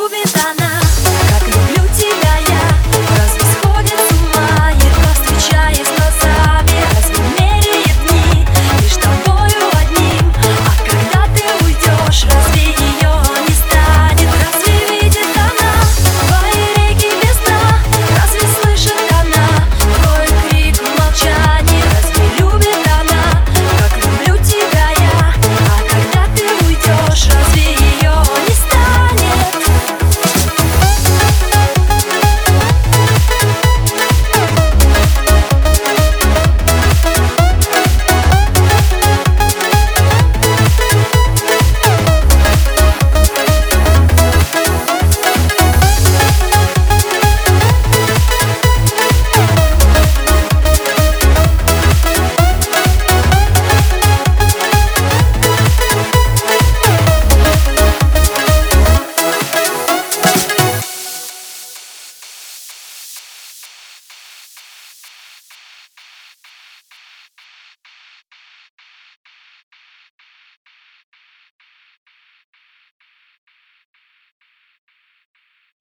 любит она, как люблю.